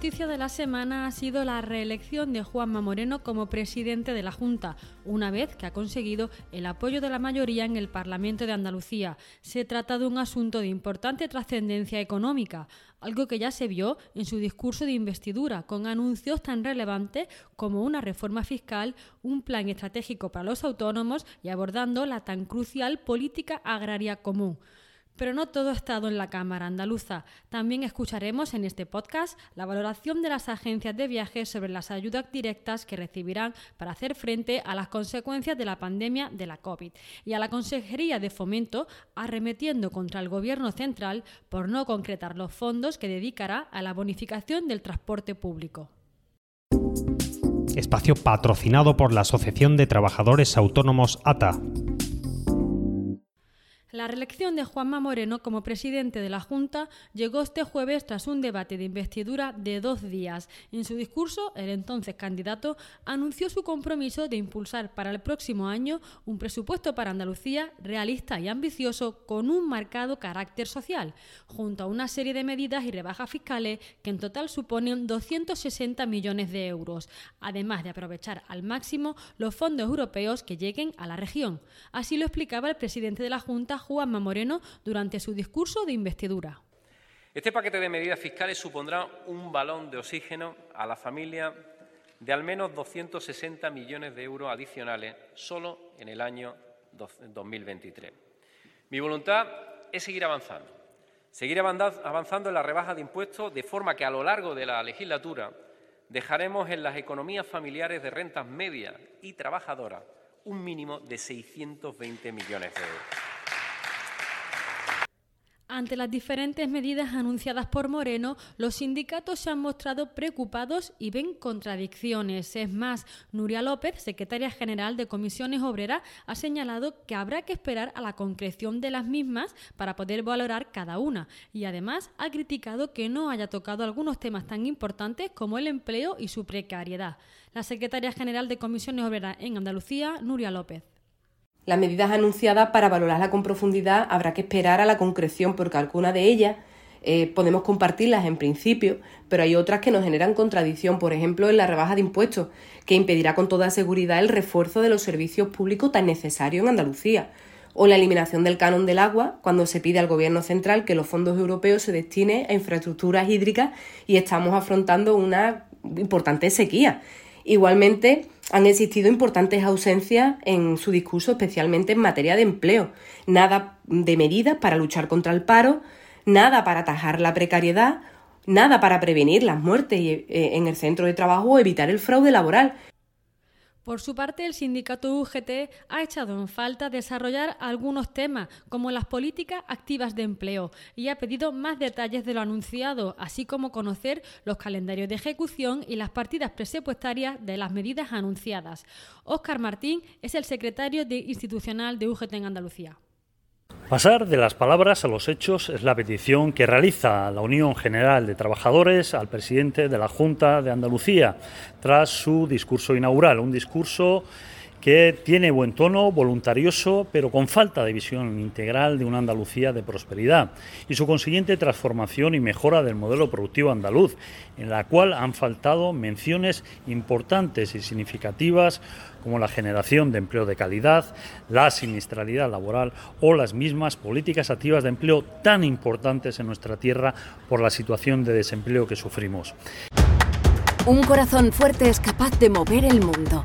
Noticia de la semana ha sido la reelección de Juanma Moreno como presidente de la Junta, una vez que ha conseguido el apoyo de la mayoría en el Parlamento de Andalucía. Se trata de un asunto de importante trascendencia económica, algo que ya se vio en su discurso de investidura, con anuncios tan relevantes como una reforma fiscal, un plan estratégico para los autónomos y abordando la tan crucial política agraria común. Pero no todo ha estado en la Cámara andaluza. También escucharemos en este podcast la valoración de las agencias de viajes sobre las ayudas directas que recibirán para hacer frente a las consecuencias de la pandemia de la COVID y a la Consejería de Fomento arremetiendo contra el Gobierno central por no concretar los fondos que dedicará a la bonificación del transporte público. Espacio patrocinado por la Asociación de Trabajadores Autónomos ATA. La reelección de Juanma Moreno como presidente de la Junta llegó este jueves tras un debate de investidura de dos días. En su discurso, el entonces candidato anunció su compromiso de impulsar para el próximo año un presupuesto para Andalucía realista y ambicioso con un marcado carácter social, junto a una serie de medidas y rebajas fiscales que en total suponen 260 millones de euros, además de aprovechar al máximo los fondos europeos que lleguen a la región. Así lo explicaba el presidente de la Junta, Juanma Moreno durante su discurso de investidura. Este paquete de medidas fiscales supondrá un balón de oxígeno a la familia de al menos 260 millones de euros adicionales solo en el año 2023. Mi voluntad es seguir avanzando, seguir avanzando en la rebaja de impuestos de forma que a lo largo de la legislatura dejaremos en las economías familiares de rentas medias y trabajadoras un mínimo de 620 millones de euros. Ante las diferentes medidas anunciadas por Moreno, los sindicatos se han mostrado preocupados y ven contradicciones. Es más, Nuria López, secretaria general de Comisiones Obreras, ha señalado que habrá que esperar a la concreción de las mismas para poder valorar cada una y además ha criticado que no haya tocado algunos temas tan importantes como el empleo y su precariedad. La secretaria general de Comisiones Obreras en Andalucía, Nuria López. Las medidas anunciadas para valorarla con profundidad habrá que esperar a la concreción porque algunas de ellas eh, podemos compartirlas en principio, pero hay otras que nos generan contradicción, por ejemplo, en la rebaja de impuestos, que impedirá con toda seguridad el refuerzo de los servicios públicos tan necesarios en Andalucía, o la eliminación del canon del agua, cuando se pide al Gobierno central que los fondos europeos se destinen a infraestructuras hídricas y estamos afrontando una importante sequía. Igualmente, han existido importantes ausencias en su discurso, especialmente en materia de empleo. Nada de medidas para luchar contra el paro, nada para atajar la precariedad, nada para prevenir las muertes eh, en el centro de trabajo o evitar el fraude laboral. Por su parte, el sindicato UGT ha echado en falta desarrollar algunos temas, como las políticas activas de empleo, y ha pedido más detalles de lo anunciado, así como conocer los calendarios de ejecución y las partidas presupuestarias de las medidas anunciadas. Óscar Martín es el secretario de institucional de UGT en Andalucía. Pasar de las palabras a los hechos es la petición que realiza la Unión General de Trabajadores al presidente de la Junta de Andalucía tras su discurso inaugural, un discurso que tiene buen tono, voluntarioso, pero con falta de visión integral de una Andalucía de prosperidad y su consiguiente transformación y mejora del modelo productivo andaluz, en la cual han faltado menciones importantes y significativas como la generación de empleo de calidad, la siniestralidad laboral o las mismas políticas activas de empleo tan importantes en nuestra tierra por la situación de desempleo que sufrimos. Un corazón fuerte es capaz de mover el mundo.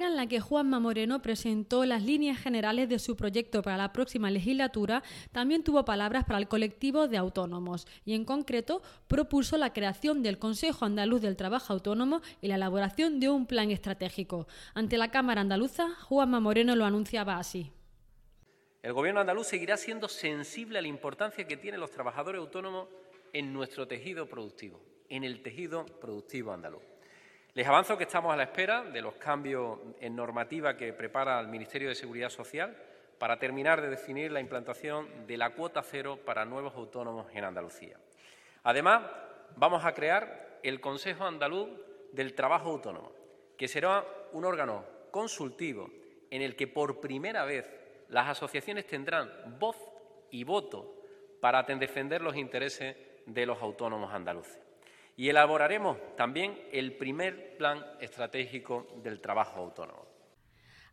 en la que Juanma Moreno presentó las líneas generales de su proyecto para la próxima legislatura, también tuvo palabras para el colectivo de autónomos y en concreto propuso la creación del Consejo Andaluz del Trabajo Autónomo y la elaboración de un plan estratégico. Ante la Cámara Andaluza, Juanma Moreno lo anunciaba así. El Gobierno andaluz seguirá siendo sensible a la importancia que tienen los trabajadores autónomos en nuestro tejido productivo, en el tejido productivo andaluz. Les avanzo que estamos a la espera de los cambios en normativa que prepara el Ministerio de Seguridad Social para terminar de definir la implantación de la cuota cero para nuevos autónomos en Andalucía. Además, vamos a crear el Consejo Andaluz del Trabajo Autónomo, que será un órgano consultivo en el que por primera vez las asociaciones tendrán voz y voto para defender los intereses de los autónomos andaluces y elaboraremos también el primer plan estratégico del trabajo autónomo.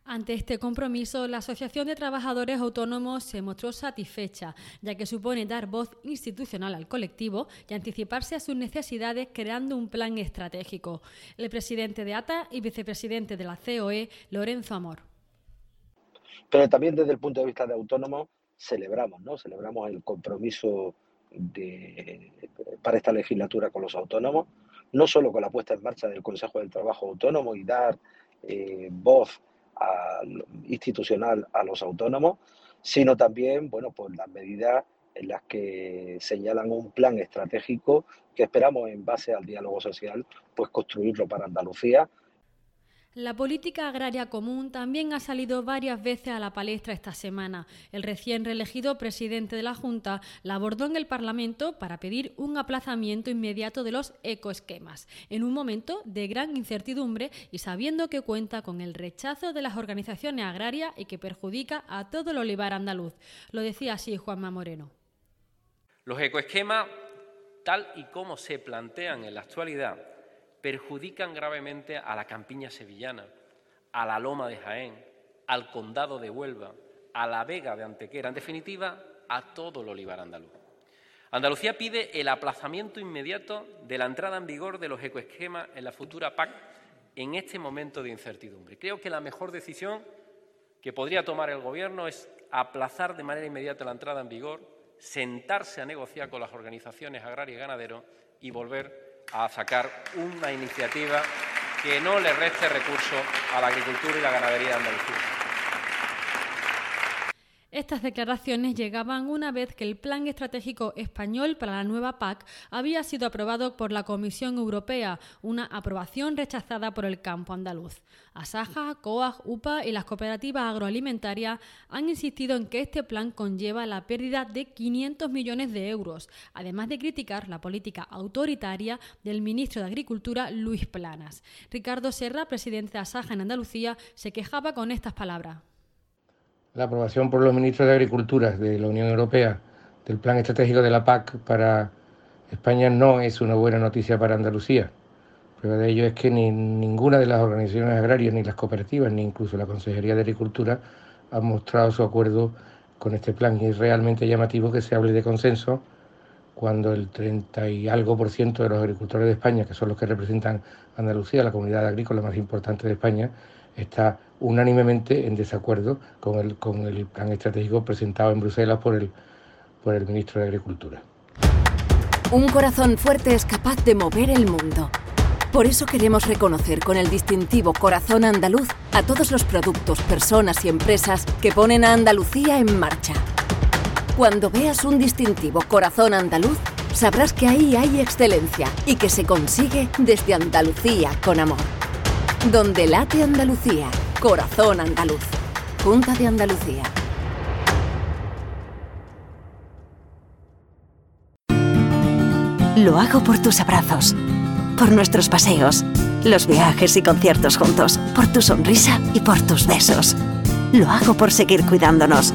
Ante este compromiso, la Asociación de Trabajadores Autónomos se mostró satisfecha, ya que supone dar voz institucional al colectivo y anticiparse a sus necesidades creando un plan estratégico. El presidente de ATA y vicepresidente de la COE, Lorenzo Amor. Pero también desde el punto de vista de autónomos, celebramos, ¿no? Celebramos el compromiso para esta legislatura con los autónomos, no solo con la puesta en marcha del Consejo del Trabajo Autónomo y dar eh, voz institucional a los autónomos, sino también, bueno, pues las medidas en las que señalan un plan estratégico que esperamos en base al diálogo social, pues construirlo para Andalucía la política agraria común también ha salido varias veces a la palestra esta semana. El recién reelegido presidente de la Junta la abordó en el Parlamento para pedir un aplazamiento inmediato de los ecoesquemas, en un momento de gran incertidumbre y sabiendo que cuenta con el rechazo de las organizaciones agrarias y que perjudica a todo el olivar andaluz. Lo decía así Juanma Moreno. Los ecoesquemas, tal y como se plantean en la actualidad, perjudican gravemente a la campiña sevillana, a la Loma de Jaén, al Condado de Huelva, a la Vega de Antequera, en definitiva, a todo el olivar andaluz. Andalucía pide el aplazamiento inmediato de la entrada en vigor de los ecoesquemas en la futura PAC en este momento de incertidumbre. Creo que la mejor decisión que podría tomar el Gobierno es aplazar de manera inmediata la entrada en vigor, sentarse a negociar con las organizaciones agrarias y ganaderos y volver a sacar una iniciativa que no le reste recursos a la agricultura y la ganadería de Andalucía. Estas declaraciones llegaban una vez que el Plan Estratégico Español para la nueva PAC había sido aprobado por la Comisión Europea, una aprobación rechazada por el campo andaluz. Asaja, COAG, UPA y las cooperativas agroalimentarias han insistido en que este plan conlleva la pérdida de 500 millones de euros, además de criticar la política autoritaria del ministro de Agricultura, Luis Planas. Ricardo Serra, presidente de Asaja en Andalucía, se quejaba con estas palabras la aprobación por los ministros de Agricultura de la Unión Europea del Plan Estratégico de la PAC para España no es una buena noticia para Andalucía. Prueba de ello es que ni ninguna de las organizaciones agrarias, ni las cooperativas, ni incluso la Consejería de Agricultura han mostrado su acuerdo con este plan. Y es realmente llamativo que se hable de consenso cuando el 30 y algo por ciento de los agricultores de España, que son los que representan Andalucía, la comunidad agrícola más importante de España, está unánimemente en desacuerdo con el, con el plan estratégico presentado en Bruselas por el, por el ministro de Agricultura. Un corazón fuerte es capaz de mover el mundo. Por eso queremos reconocer con el distintivo Corazón Andaluz a todos los productos, personas y empresas que ponen a Andalucía en marcha. Cuando veas un distintivo Corazón Andaluz, sabrás que ahí hay excelencia y que se consigue desde Andalucía con amor. Donde late Andalucía, corazón andaluz. Junta de Andalucía. Lo hago por tus abrazos, por nuestros paseos, los viajes y conciertos juntos, por tu sonrisa y por tus besos. Lo hago por seguir cuidándonos.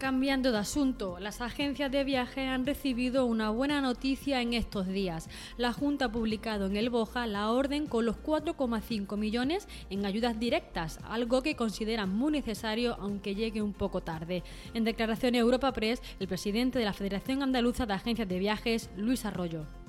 Cambiando de asunto, las agencias de viaje han recibido una buena noticia en estos días. La Junta ha publicado en el Boja la orden con los 4,5 millones en ayudas directas, algo que consideran muy necesario aunque llegue un poco tarde. En declaración Europa Press, el presidente de la Federación Andaluza de Agencias de Viajes, Luis Arroyo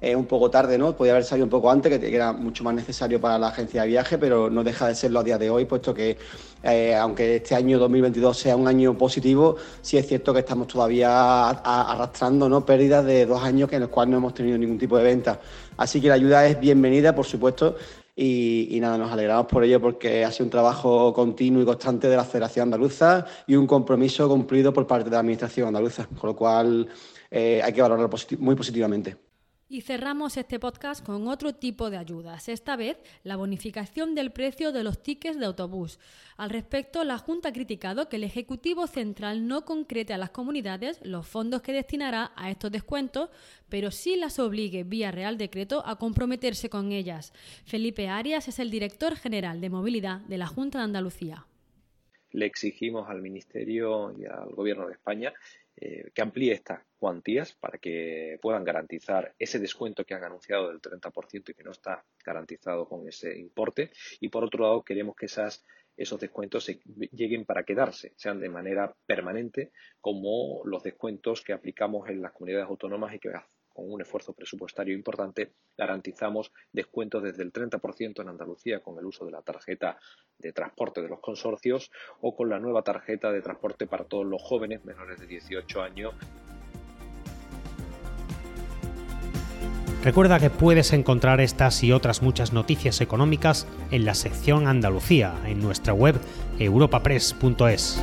eh, un poco tarde, ¿no? Podía haber salido un poco antes, que era mucho más necesario para la agencia de viaje, pero no deja de serlo a día de hoy, puesto que eh, aunque este año 2022 sea un año positivo, sí es cierto que estamos todavía arrastrando ¿no? pérdidas de dos años en los cuales no hemos tenido ningún tipo de venta. Así que la ayuda es bienvenida, por supuesto, y, y, nada, nos alegramos por ello porque ha sido un trabajo continuo y constante de la Federación Andaluza y un compromiso cumplido por parte de la Administración Andaluza, con lo cual eh, hay que valorarlo muy positivamente. Y cerramos este podcast con otro tipo de ayudas, esta vez la bonificación del precio de los tickets de autobús. Al respecto, la Junta ha criticado que el Ejecutivo Central no concrete a las comunidades los fondos que destinará a estos descuentos, pero sí las obligue vía Real Decreto a comprometerse con ellas. Felipe Arias es el director general de movilidad de la Junta de Andalucía. Le exigimos al Ministerio y al Gobierno de España eh, que amplíe estas cuantías para que puedan garantizar ese descuento que han anunciado del 30% y que no está garantizado con ese importe. Y por otro lado, queremos que esas, esos descuentos se lleguen para quedarse, sean de manera permanente, como los descuentos que aplicamos en las comunidades autónomas y que con un esfuerzo presupuestario importante, garantizamos descuentos desde el 30% en Andalucía con el uso de la tarjeta de transporte de los consorcios o con la nueva tarjeta de transporte para todos los jóvenes menores de 18 años. Recuerda que puedes encontrar estas y otras muchas noticias económicas en la sección Andalucía en nuestra web europapress.es.